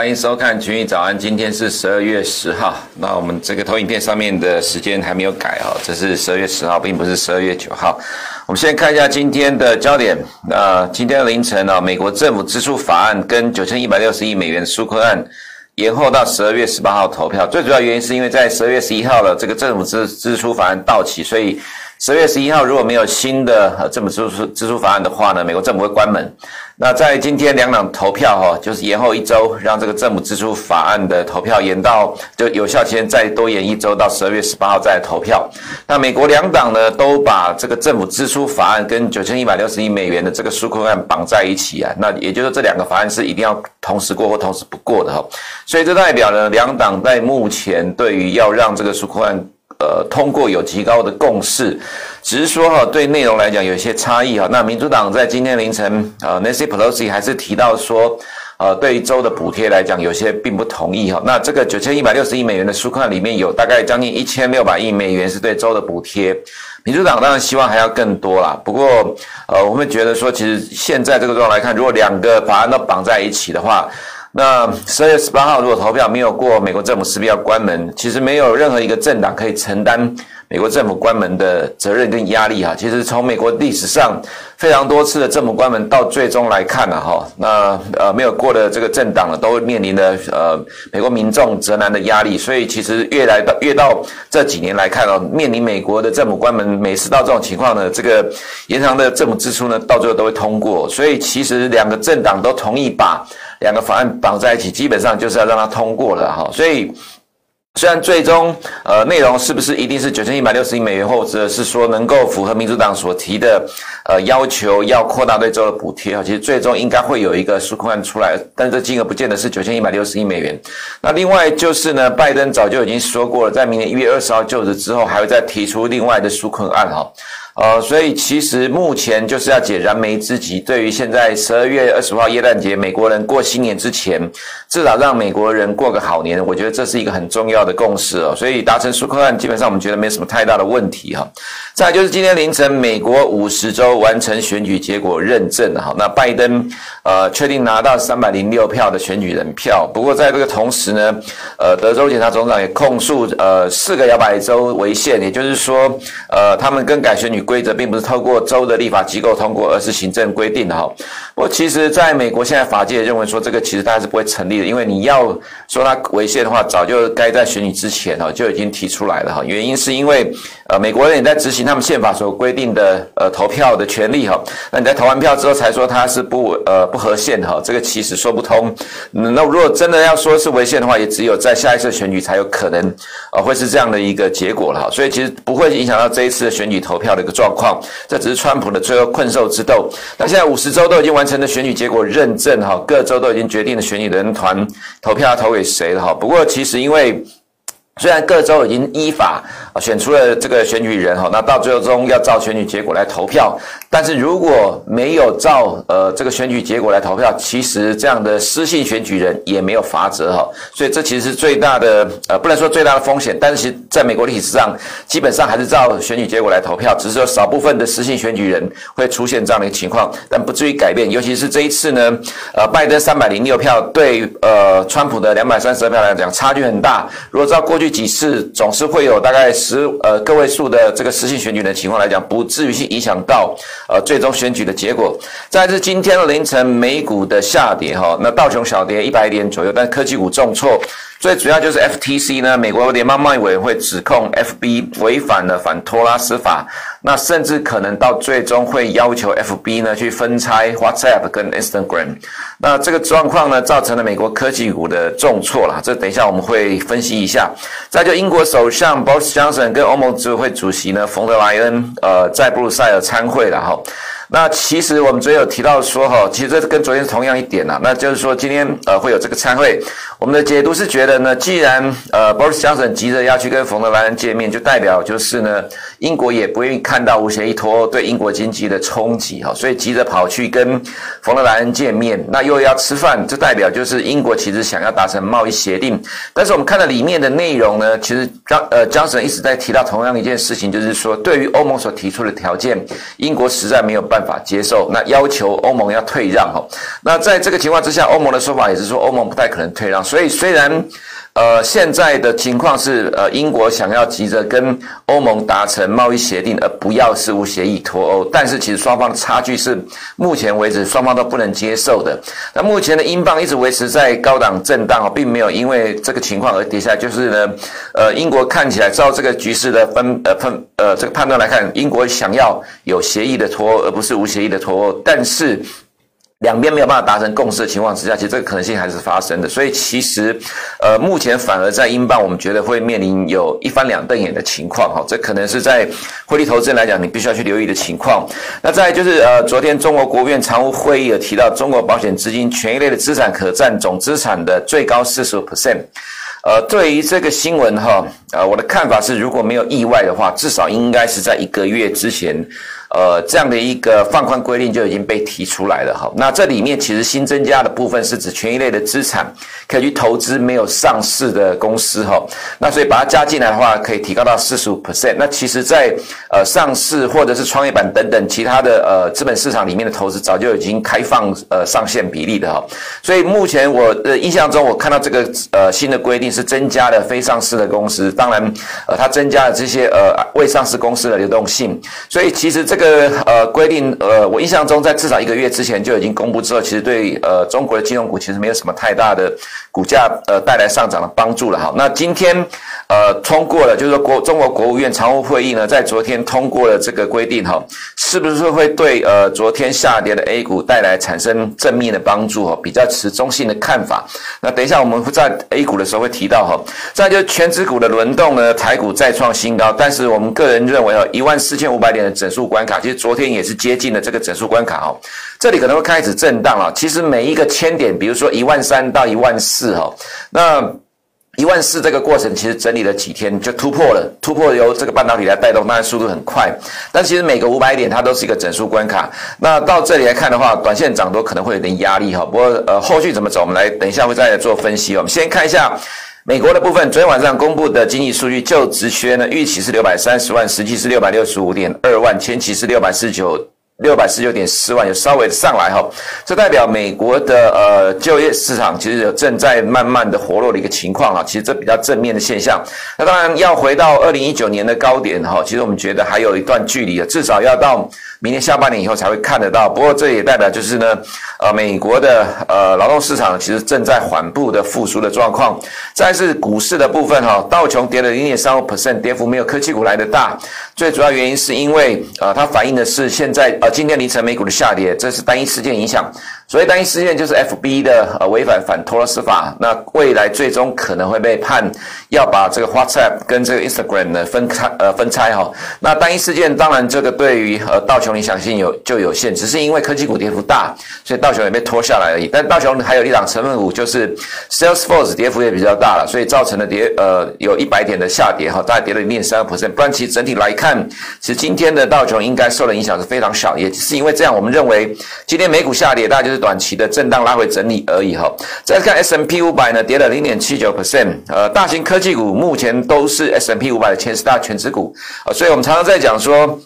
欢迎收看《群益早安》，今天是十二月十号。那我们这个投影片上面的时间还没有改哦，这是十二月十号，并不是十二月九号。我们先看一下今天的焦点。那今天凌晨呢，美国政府支出法案跟九千一百六十亿美元纾困案延后到十二月十八号投票。最主要原因是因为在十二月十一号的这个政府支支出法案到期，所以。十二月十一号，如果没有新的呃政府支出支出法案的话呢，美国政府会关门。那在今天两党投票哈，就是延后一周，让这个政府支出法案的投票延到就有效期再多延一周到十二月十八号再投票。那美国两党呢，都把这个政府支出法案跟九千一百六十亿美元的这个纾困案绑在一起啊。那也就是说，这两个法案是一定要同时过或同时不过的哈。所以这代表呢，两党在目前对于要让这个纾困案。呃，通过有极高的共识，只是说哈，对内容来讲有一些差异哈。那民主党在今天凌晨，呃，Nancy Pelosi 还是提到说，呃，对于州的补贴来讲，有些并不同意哈。那这个九千一百六十亿美元的纾困里面有大概将近一千六百亿美元是对州的补贴，民主党当然希望还要更多啦。不过，呃，我们觉得说，其实现在这个状况来看，如果两个法案都绑在一起的话，那十二月十八号如果投票没有过，美国政府势必要关门。其实没有任何一个政党可以承担美国政府关门的责任跟压力哈。其实从美国历史上非常多次的政府关门到最终来看了哈，那呃没有过的这个政党呢，都面临了呃美国民众责难的压力。所以其实越来到越到这几年来看哦，面临美国的政府关门，每次到这种情况呢，这个延长的政府支出呢，到最后都会通过。所以其实两个政党都同意把。两个法案绑在一起，基本上就是要让它通过了哈。所以，虽然最终呃内容是不是一定是九千一百六十亿美元，或者是说能够符合民主党所提的呃要求，要扩大对州的补贴啊，其实最终应该会有一个纾困案出来，但是这金额不见得是九千一百六十亿美元。那另外就是呢，拜登早就已经说过了，在明年一月二十号就职之后，还会再提出另外的纾困案哈。呃，所以其实目前就是要解燃眉之急。对于现在十二月二十号耶诞节，美国人过新年之前，至少让美国人过个好年，我觉得这是一个很重要的共识哦。所以达成纾困案，基本上我们觉得没什么太大的问题哈。再就是今天凌晨，美国五十州完成选举结果认证哈，那拜登呃确定拿到三百零六票的选举人票。不过在这个同时呢，呃，德州检察总长也控诉呃四个摇摆州违宪，也就是说呃他们更改选举。规则并不是透过州的立法机构通过，而是行政规定的哈。不过，其实在美国现在法界认为说，这个其实它是不会成立的，因为你要说它违宪的话，早就该在选举之前哈就已经提出来了哈。原因是因为呃美国人也在执行他们宪法所规定的呃投票的权利哈。那你在投完票之后才说它是不呃不合宪哈，这个其实说不通。那如果真的要说是违宪的话，也只有在下一次选举才有可能呃会是这样的一个结果了哈。所以其实不会影响到这一次的选举投票的一个。状况，这只是川普的最后困兽之斗。那现在五十州都已经完成了选举结果认证，哈，各州都已经决定了选举人团投票要投给谁了，哈。不过其实因为。虽然各州已经依法选出了这个选举人哈，那到最终要照选举结果来投票，但是如果没有照呃这个选举结果来投票，其实这样的失信选举人也没有罚则哈，所以这其实是最大的呃不能说最大的风险，但是其实在美国历史上基本上还是照选举结果来投票，只是说少部分的失信选举人会出现这样的一个情况，但不至于改变。尤其是这一次呢，呃拜登三百零六票对呃川普的两百三十二票来讲差距很大，如果照过去。几次总是会有大概十呃个位数的这个失信选举的情况来讲，不至于去影响到呃最终选举的结果。再是今天的凌晨美股的下跌哈，那道琼小跌一百点左右，但科技股重挫。最主要就是 FTC 呢，美国联邦贸易委员会指控 FB 违反了反托拉斯法，那甚至可能到最终会要求 FB 呢去分拆 WhatsApp 跟 Instagram。那这个状况呢，造成了美国科技股的重挫了。这等一下我们会分析一下。再就英国首相 Boris Johnson 跟欧盟执委会主席呢冯德莱恩，呃，在布鲁塞尔参会了哈。那其实我们昨天有提到说哈，其实这跟昨天是同样一点呐，那就是说今天呃会有这个参会，我们的解读是觉得呢，既然呃，Boris Johnson 急着要去跟冯德莱恩见面，就代表就是呢，英国也不愿意看到无协议脱欧对英国经济的冲击哈，所以急着跑去跟冯德莱恩见面，那又要吃饭，这代表就是英国其实想要达成贸易协定。但是我们看到里面的内容呢，其实张呃 Johnson 一直在提到同样一件事情，就是说对于欧盟所提出的条件，英国实在没有办法法接受，那要求欧盟要退让哈。那在这个情况之下，欧盟的说法也是说欧盟不太可能退让。所以，虽然，呃，现在的情况是，呃，英国想要急着跟欧盟达成贸易协定，而不要事务协议脱欧，但是其实双方的差距是目前为止双方都不能接受的。那目前的英镑一直维持在高档震荡，并没有因为这个情况而跌下。就是呢，呃，英国看起来照这个局势的分呃分呃这个判断来看，英国想要有协议的脱欧，而不是无协议的脱欧，但是。两边没有办法达成共识的情况之下，其实这个可能性还是发生的。所以其实，呃，目前反而在英镑，我们觉得会面临有一翻两瞪眼的情况。哈，这可能是在汇率投资人来讲，你必须要去留意的情况。那再就是，呃，昨天中国国务院常务会议有提到，中国保险资金权益类的资产可占总资产的最高四十五 percent。呃，对于这个新闻哈，呃，我的看法是，如果没有意外的话，至少应该是在一个月之前。呃，这样的一个放宽规定就已经被提出来了哈。那这里面其实新增加的部分是指权益类的资产可以去投资没有上市的公司哈。那所以把它加进来的话，可以提高到四十五 percent。那其实在呃上市或者是创业板等等其他的呃资本市场里面的投资，早就已经开放呃上限比例的哈。所以目前我的印象中，我看到这个呃新的规定是增加了非上市的公司，当然呃它增加了这些呃未上市公司的流动性。所以其实这。这个呃规定呃，我印象中在至少一个月之前就已经公布之后，其实对呃中国的金融股其实没有什么太大的股价呃带来上涨的帮助了哈。那今天呃通过了，就是说国中国国务院常务会议呢，在昨天通过了这个规定哈，是不是会对呃昨天下跌的 A 股带来产生正面的帮助哈？比较持中性的看法。那等一下我们在 A 股的时候会提到哈。再就是权值股的轮动呢，台股再创新高，但是我们个人认为哦，一万四千五百点的整数关卡。其实昨天也是接近了这个整数关卡哦，这里可能会开始震荡了。其实每一个千点，比如说一万三到一万四哈，那一万四这个过程其实整理了几天就突破了，突破由这个半导体来带动，当然速度很快。但其实每个五百点它都是一个整数关卡。那到这里来看的话，短线涨多可能会有点压力哈。不过呃，后续怎么走，我们来等一下会再来做分析。我们先看一下。美国的部分，昨天晚上公布的经济数据，就职缺呢，预期是六百三十万，实际是六百六十五点二万，前期是六百四十九。六百四十九点四万，有稍微上来哈，这代表美国的呃就业市场其实有正在慢慢的活络的一个情况啊，其实这比较正面的现象。那当然要回到二零一九年的高点哈，其实我们觉得还有一段距离啊，至少要到明年下半年以后才会看得到。不过这也代表就是呢，呃，美国的呃劳动市场其实正在缓步的复苏的状况。再是股市的部分哈，道琼跌了零点三五 percent，跌幅没有科技股来得大。最主要原因是因为呃，它反映的是现在呃。今天凌晨美股的下跌，这是单一事件影响。所以单一事件就是 FB 的呃违反反托勒斯法，那未来最终可能会被判要把这个 WhatsApp 跟这个 Instagram 呢分开呃分拆哈。那单一事件当然这个对于呃道琼影响性有就有限，只是因为科技股跌幅大，所以道琼也被拖下来而已。但道琼还有一档成分股就是 Salesforce 跌幅也比较大了，所以造成了跌呃有一百点的下跌哈，大概跌了零点三个 percent。不然其实整体来看，其实今天的道琼应该受的影响是非常小，也是因为这样，我们认为今天美股下跌大概就是。短期的震荡拉回整理而已哈。再看 S M P 五百呢，跌了零点七九 percent。呃，大型科技股目前都是 S M P 五百的前十大权值股啊，所以我们常常在讲说。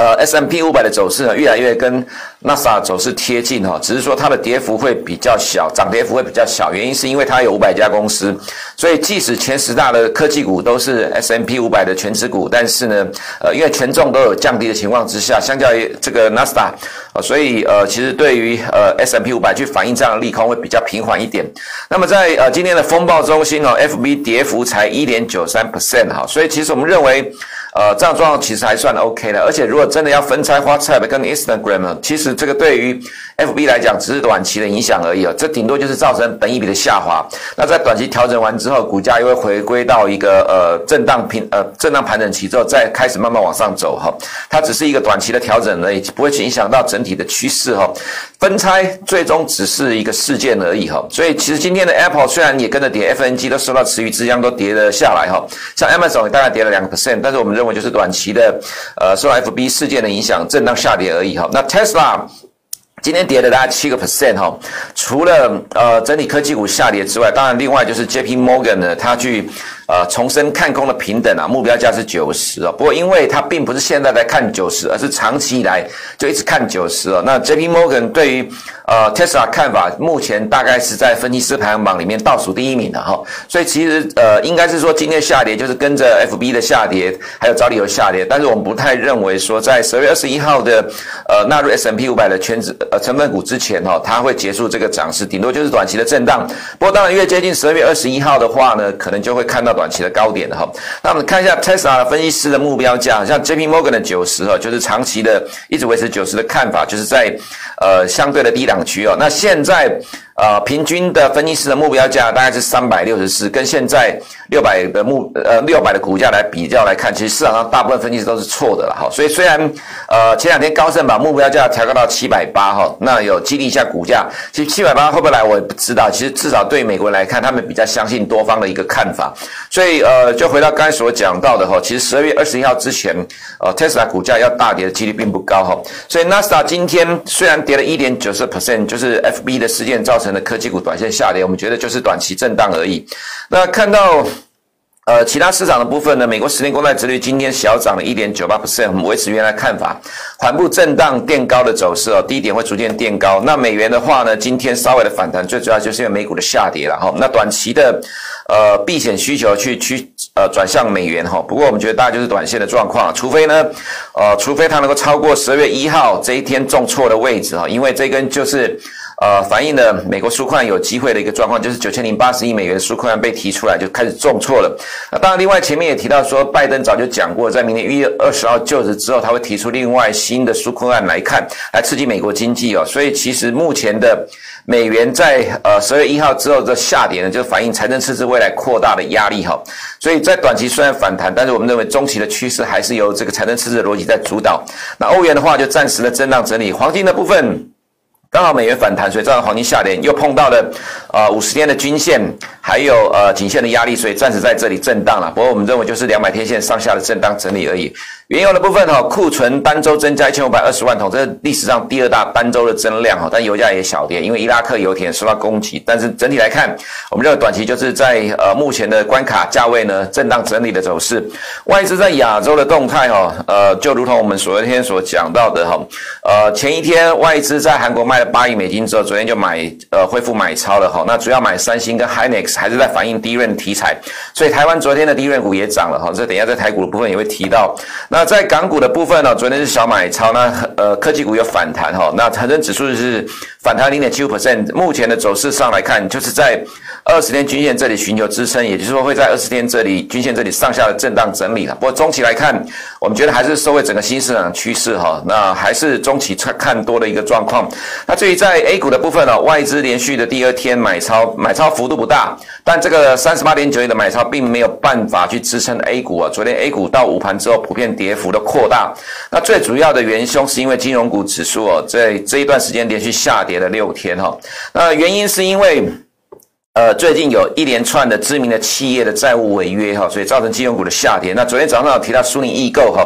呃，S M P 五百的走势呢，越来越跟纳斯达克走势贴近哈，只是说它的跌幅会比较小，涨跌幅会比较小，原因是因为它有五百家公司，所以即使前十大的科技股都是 S M P 五百的权值股，但是呢，呃，因为权重都有降低的情况之下，相较于这个纳斯达克，所以呃，其实对于呃 S M P 五百去反映这样的利空会比较平缓一点。那么在呃今天的风暴中心哦，FB 跌幅才一点九三 percent 哈，所以其实我们认为。呃，这样状况其实还算 OK 的。而且如果真的要分拆花菜跟 Instagram，其实这个对于 FB 来讲只是短期的影响而已啊，这顶多就是造成本益比的下滑。那在短期调整完之后，股价又会回归到一个呃震荡平呃震荡盘整期之后，再开始慢慢往上走哈。它只是一个短期的调整而已，不会去影响到整体的趋势哈。分拆最终只是一个事件而已哈。所以其实今天的 Apple 虽然也跟着跌，FNG 都受到池鱼之殃都跌了下来哈。像 Amazon 大概跌了两个 percent，但是我们认为就是短期的呃受 FB 事件的影响，震荡下跌而已哈。那 Tesla。今天跌了大概七个 percent 哈，除了呃整体科技股下跌之外，当然另外就是 JP Morgan 呢，它去。呃，重申看空的平等啊，目标价是九十哦。不过，因为它并不是现在在看九十，而是长期以来就一直看九十哦。那 J.P. Morgan 对于呃 Tesla 看法，目前大概是在分析师排行榜里面倒数第一名的哈。所以其实呃，应该是说今天下跌就是跟着 F.B. 的下跌，还有找理由下跌。但是我们不太认为说在十二月二十一号的呃纳入 S&P 五百的圈子呃成分股之前哈，它会结束这个涨势，顶多就是短期的震荡。不过当然越接近十二月二十一号的话呢，可能就会看到。短期的高点的哈，那我们看一下 Tesla 分析师的目标价，像 JP Morgan 的九十哈，就是长期的一直维持九十的看法，就是在呃相对的低档区哦。那现在。呃，平均的分析师的目标价大概是三百六十四，跟现在六百的目呃六百的股价来比较来看，其实市场上大部分分析师都是错的了哈。所以虽然呃前两天高盛把目标价调高到七百八哈，那有激励一下股价，其实七百八会不会来我也不知道。其实至少对美国人来看，他们比较相信多方的一个看法。所以呃，就回到刚才所讲到的哈，其实十二月二十一号之前，呃，Tesla 股价要大跌的几率并不高哈。所以 NASA 今天虽然跌了一点九四 percent，就是 FB 的事件造成。的科技股短线下跌，我们觉得就是短期震荡而已。那看到呃其他市场的部分呢，美国十年公债殖率今天小涨了一点九八 percent，我们维持原来看法，缓步震荡垫高的走势哦，低点会逐渐垫高。那美元的话呢，今天稍微的反弹，最主要就是因为美股的下跌了哈。那短期的呃避险需求去去呃转向美元哈，不过我们觉得大概就是短线的状况，除非呢呃除非它能够超过十二月一号这一天重挫的位置哈，因为这根就是。呃，反映了美国纾困有机会的一个状况，就是九千零八十亿美元的纾困案被提出来，就开始重挫了。那当然，另外前面也提到说，拜登早就讲过，在明年一月二十号就职之后，他会提出另外新的纾困案来看，来刺激美国经济哦。所以其实目前的美元在呃十月一号之后的下跌呢，就反映财政赤字未来扩大的压力哈。所以在短期虽然反弹，但是我们认为中期的趋势还是由这个财政赤字的逻辑在主导。那欧元的话，就暂时的震荡整理，黄金的部分。刚好美元反弹，所以造成黄金下跌，又碰到了呃五十天的均线，还有呃颈线的压力，所以暂时在这里震荡了。不过我们认为就是两百天线上下的震荡整理而已。原油的部分哈，库存单周增加一千五百二十万桶，这是历史上第二大单周的增量哈。但油价也小跌，因为伊拉克油田受到攻击。但是整体来看，我们认为短期就是在呃目前的关卡价位呢震荡整理的走势。外资在亚洲的动态哈，呃就如同我们昨天所讲到的哈，呃前一天外资在韩国卖了八亿美金之后，昨天就买呃恢复买超了哈。那主要买三星跟 Hynix 还是在反映低润题材，所以台湾昨天的低润股也涨了哈。这等一下在台股的部分也会提到。那在港股的部分呢，昨天是小买超，那呃科技股有反弹哈，那恒生指数是反弹零点七五 percent，目前的走势上来看，就是在二十天均线这里寻求支撑，也就是说会在二十天这里均线这里上下的震荡整理了。不过中期来看，我们觉得还是受惠整个新市场趋势哈，那还是中期看看多的一个状况。那至于在 A 股的部分呢，外资连续的第二天买超，买超幅度不大，但这个三十八点九亿的买超并没有办法去支撑 A 股啊。昨天 A 股到午盘之后普遍跌。幅的扩大，那最主要的元凶是因为金融股指数哦，在这一段时间连续下跌了六天哈，那原因是因为。呃，最近有一连串的知名的企业的债务违约哈，所以造成金融股的下跌。那昨天早上有提到苏宁易购哈，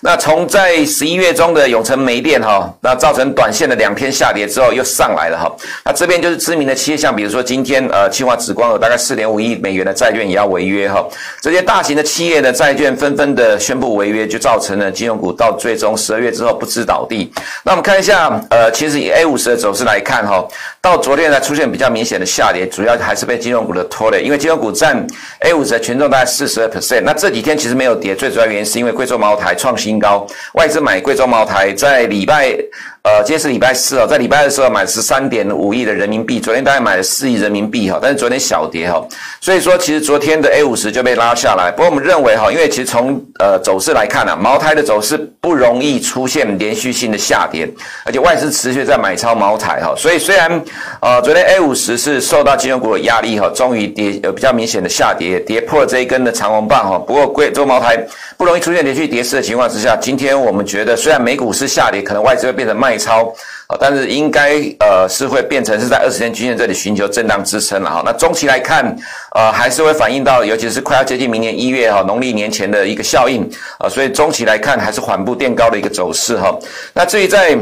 那从在十一月中的永成煤电哈，那造成短线的两天下跌之后又上来了哈。那这边就是知名的企业，像比如说今天呃清华紫光有大概四点五亿美元的债券也要违约哈。这些大型的企业的债券纷纷的宣布违约，就造成了金融股到最终十二月之后不知倒地。那我们看一下，呃，其实以 A 五十的走势来看哈，到昨天才出现比较明显的下跌，主要。还是被金融股的拖累，因为金融股占 A 五十的权重大概四十二 percent。那这几天其实没有跌，最主要原因是因为贵州茅台创新高，外资买贵州茅台在礼拜呃，今天是礼拜四哦，在礼拜二的时候买十三点五亿的人民币，昨天大概买了四亿人民币哈，但是昨天小跌哈，所以说其实昨天的 A 五十就被拉下来。不过我们认为哈，因为其实从呃走势来看啊，茅台的走势不容易出现连续性的下跌，而且外资持续在买超茅台哈，所以虽然呃昨天 A 五十是受到金融股的压力哈，终于跌有比较明显的下跌，跌破这一根的长红棒哈。不过贵州茅台不容易出现连续跌势的情况之下，今天我们觉得虽然美股是下跌，可能外资会变成卖。超，但是应该呃是会变成是在二十天均线这里寻求震荡支撑了哈。那中期来看，呃还是会反映到，尤其是快要接近明年一月哈农历年前的一个效应啊，所以中期来看还是缓步垫高的一个走势哈。那至于在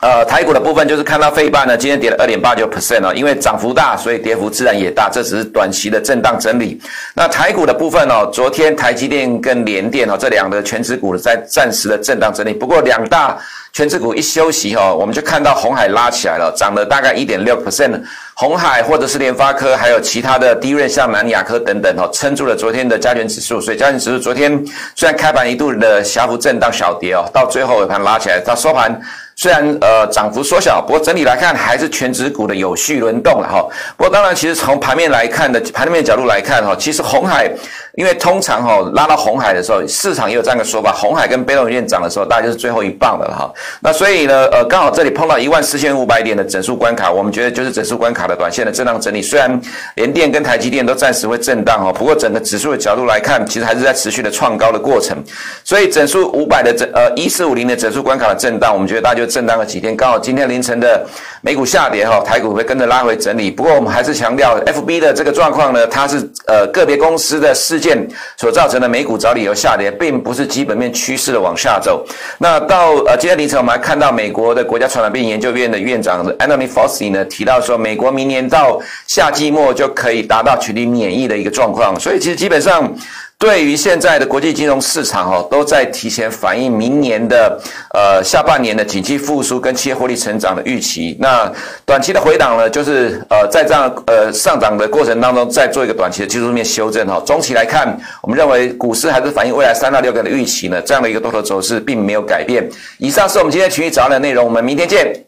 呃，台股的部分就是看到费半呢，今天跌了二点八九 percent 哦，因为涨幅大，所以跌幅自然也大，这只是短期的震荡整理。那台股的部分哦，昨天台积电跟联电哦这两个权值股在暂时的震荡整理，不过两大权值股一休息哦，我们就看到红海拉起来了，涨了大概一点六 percent。红海或者是联发科，还有其他的低润像南亚科等等哦，撑住了昨天的加权指数。所以加权指数昨天虽然开盘一度的小幅震荡小跌哦，到最后尾盘拉起来，它收盘。虽然呃涨幅缩小，不过整体来看还是全值股的有序轮动了哈。不过当然，其实从盘面来看的盘面角度来看哈，其实红海。因为通常哈、哦、拉到红海的时候，市场也有这样的说法，红海跟被动元件涨的时候，大概就是最后一棒的了哈。那所以呢，呃，刚好这里碰到一万四千五百点的整数关卡，我们觉得就是整数关卡的短线的震荡整理。虽然联电跟台积电都暂时会震荡哦，不过整个指数的角度来看，其实还是在持续的创高的过程。所以整数五百的整呃一四五零的整数关卡的震荡，我们觉得大概就震荡了几天。刚好今天凌晨的美股下跌哈，台股会跟着拉回整理。不过我们还是强调，FB 的这个状况呢，它是呃个别公司的事件。所造成的美股找理由下跌，并不是基本面趋势的往下走。那到呃今天凌晨，我们还看到美国的国家传染病研究院的院长 Anthony Fauci 呢提到说，美国明年到夏季末就可以达到群体免疫的一个状况。所以其实基本上。对于现在的国际金融市场哦，都在提前反映明年的呃下半年的经济复苏跟企业获利成长的预期。那短期的回档呢，就是呃在这样呃上涨的过程当中，再做一个短期的技术面修正哈。中期来看，我们认为股市还是反映未来三到六个的预期呢，这样的一个多头走势并没有改变。以上是我们今天群益早安的内容，我们明天见。